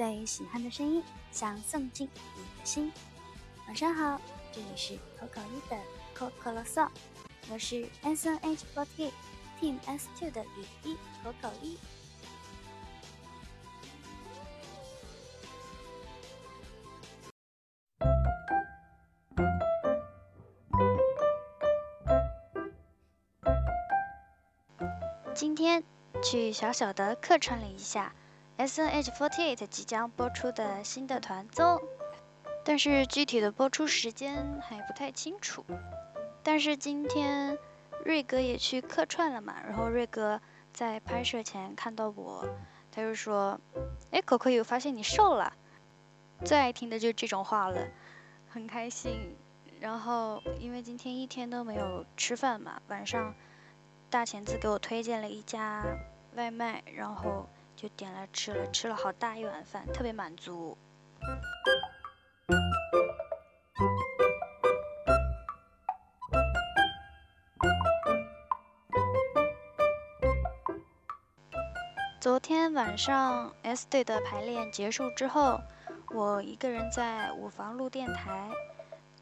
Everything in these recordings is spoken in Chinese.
最喜欢的声音，想送进你的心。晚上好，这里是口口一的口口啰嗦，我是 S N H forty Team S two 的雨一口口一。今天去小小的客串了一下 S N H forty eight 即将播出的新的团综，但是具体的播出时间还不太清楚。但是今天瑞哥也去客串了嘛，然后瑞哥在拍摄前看到我，他就说：“哎，可可有发现你瘦了。”最爱听的就是这种话了，很开心。然后因为今天一天都没有吃饭嘛，晚上。大钳子给我推荐了一家外卖，然后就点了吃了，吃了好大一碗饭，特别满足。昨天晚上 S 队的排练结束之后，我一个人在舞房录电台，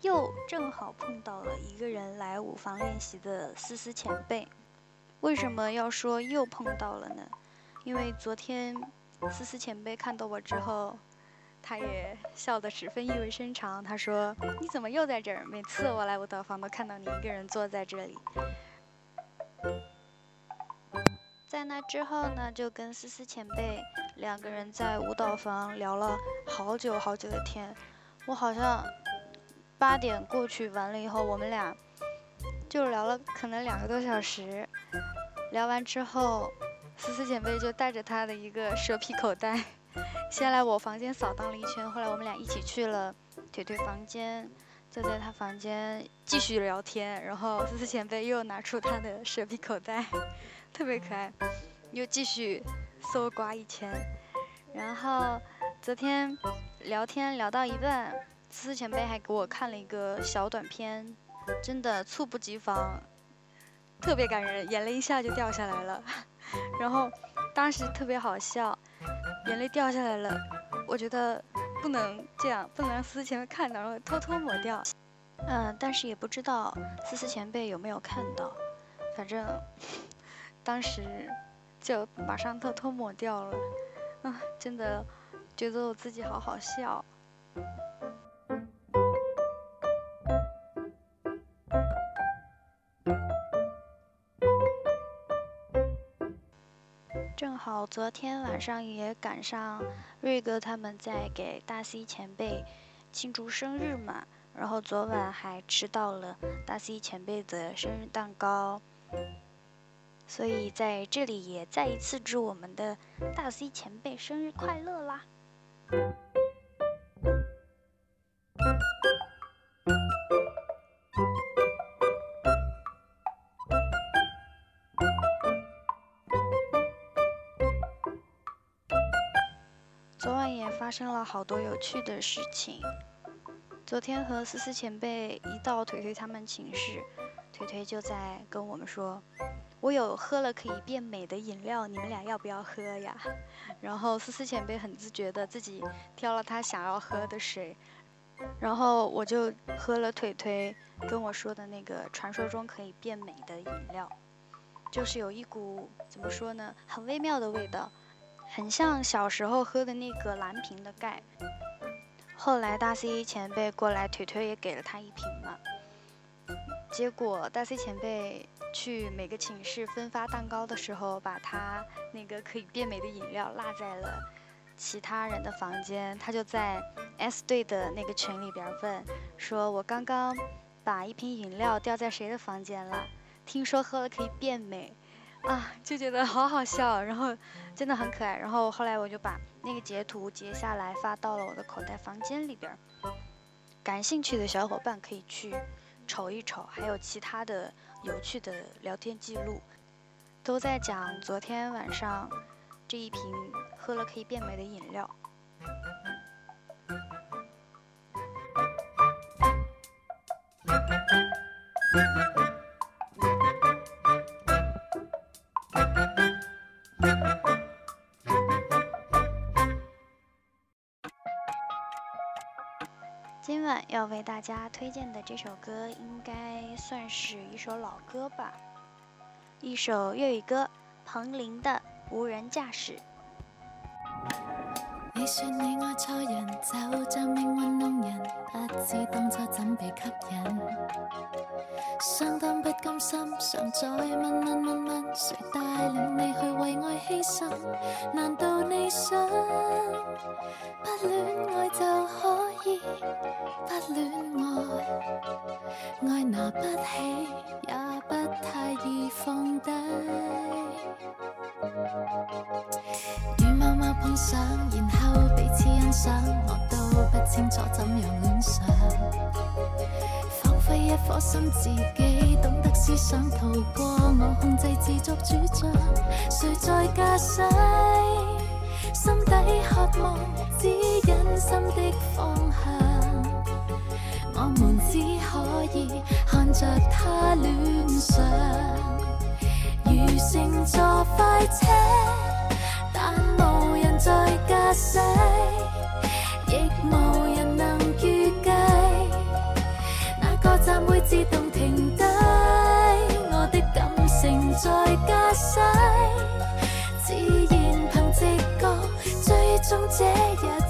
又正好碰到了一个人来舞房练习的思思前辈。为什么要说又碰到了呢？因为昨天思思前辈看到我之后，他也笑得十分意味深长。他说：“你怎么又在这儿？每次我来舞蹈房都看到你一个人坐在这里。”在那之后呢，就跟思思前辈两个人在舞蹈房聊了好久好久的天。我好像八点过去完了以后，我们俩。就聊了可能两个多小时，聊完之后，思思前辈就带着他的一个蛇皮口袋，先来我房间扫荡了一圈。后来我们俩一起去了腿腿房间，就在他房间继续聊天。然后思思前辈又拿出他的蛇皮口袋，特别可爱，又继续搜刮一圈。然后昨天聊天聊到一半，思思前辈还给我看了一个小短片。真的猝不及防，特别感人，眼泪一下就掉下来了。然后当时特别好笑，眼泪掉下来了。我觉得不能这样，不能让思思前辈看到，然后偷偷抹掉。嗯，但是也不知道思思前辈有没有看到。反正当时就马上偷偷抹掉了。啊，真的觉得我自己好好笑。好昨天晚上也赶上瑞哥他们在给大 C 前辈庆祝生日嘛，然后昨晚还吃到了大 C 前辈的生日蛋糕，所以在这里也再一次祝我们的大 C 前辈生日快乐啦！发生了好多有趣的事情。昨天和思思前辈一到腿腿他们寝室，腿腿就在跟我们说：“我有喝了可以变美的饮料，你们俩要不要喝呀？” 然后思思前辈很自觉的自己挑了他想要喝的水，然后我就喝了腿腿跟我说的那个传说中可以变美的饮料，就是有一股怎么说呢，很微妙的味道。很像小时候喝的那个蓝瓶的钙。后来大 C 前辈过来，腿腿也给了他一瓶嘛。结果大 C 前辈去每个寝室分发蛋糕的时候，把他那个可以变美的饮料落在了其他人的房间。他就在 S 队的那个群里边问，说我刚刚把一瓶饮料掉在谁的房间了？听说喝了可以变美。啊，就觉得好好笑，然后真的很可爱。然后后来我就把那个截图截下来发到了我的口袋房间里边，感兴趣的小伙伴可以去瞅一瞅。还有其他的有趣的聊天记录，都在讲昨天晚上这一瓶喝了可以变美的饮料。今晚要为大家推荐的这首歌，应该算是一首老歌吧，一首粤语歌，彭羚的《无人驾驶》。你说你爱错人，就像命运弄人，不知当初怎被吸引。心，常在问问问问，谁带领你去为爱牺牲？难道你想不恋爱就可以不恋爱？爱拿不起，也不太易放低。与某某碰上，然后彼此欣赏，我都不清楚怎样恋上。仿佛一颗心自己懂得思想，逃过我控制，自作主张。谁在驾驶？心底渴望指引心的方向，我们只可以看着他恋上，如乘坐快车。但无人在驾驶，自动停低。我的感情在驾驶，自然凭直觉追踪这一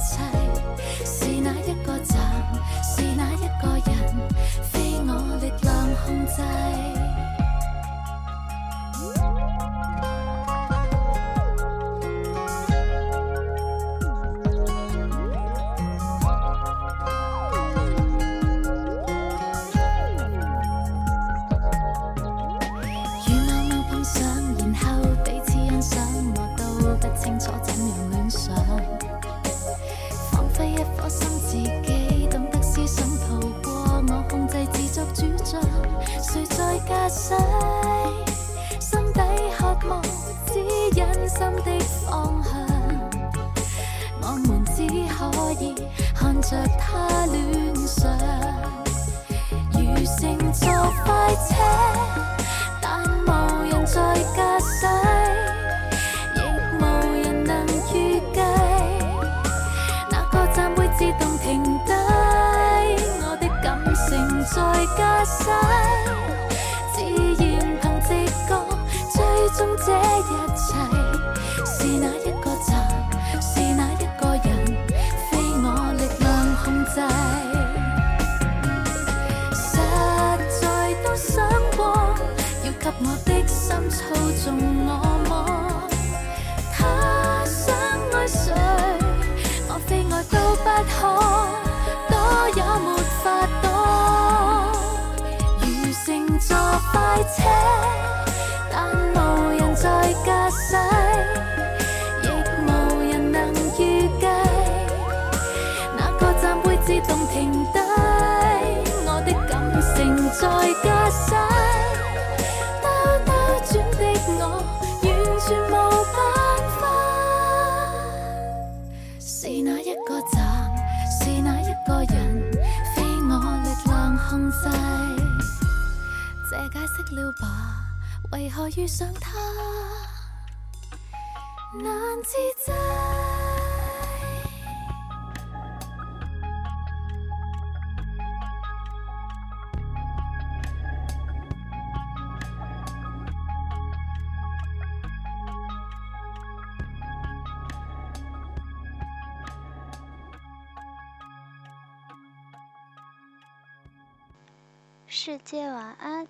驾驶，心底渴望指引心的方向，我们只可以看着他恋上，如乘坐快车，但无人在驾驶，亦无人能预计哪个站会自动停低。我的感情在驾驶。这一切是哪一个站？是哪一个人？非我力量控制。实在都想过，要给我。的心操纵我么？他想爱谁，我非爱都不可，躲也没法躲。如乘坐快车。了吧？为何遇上他？难自制。世界晚安。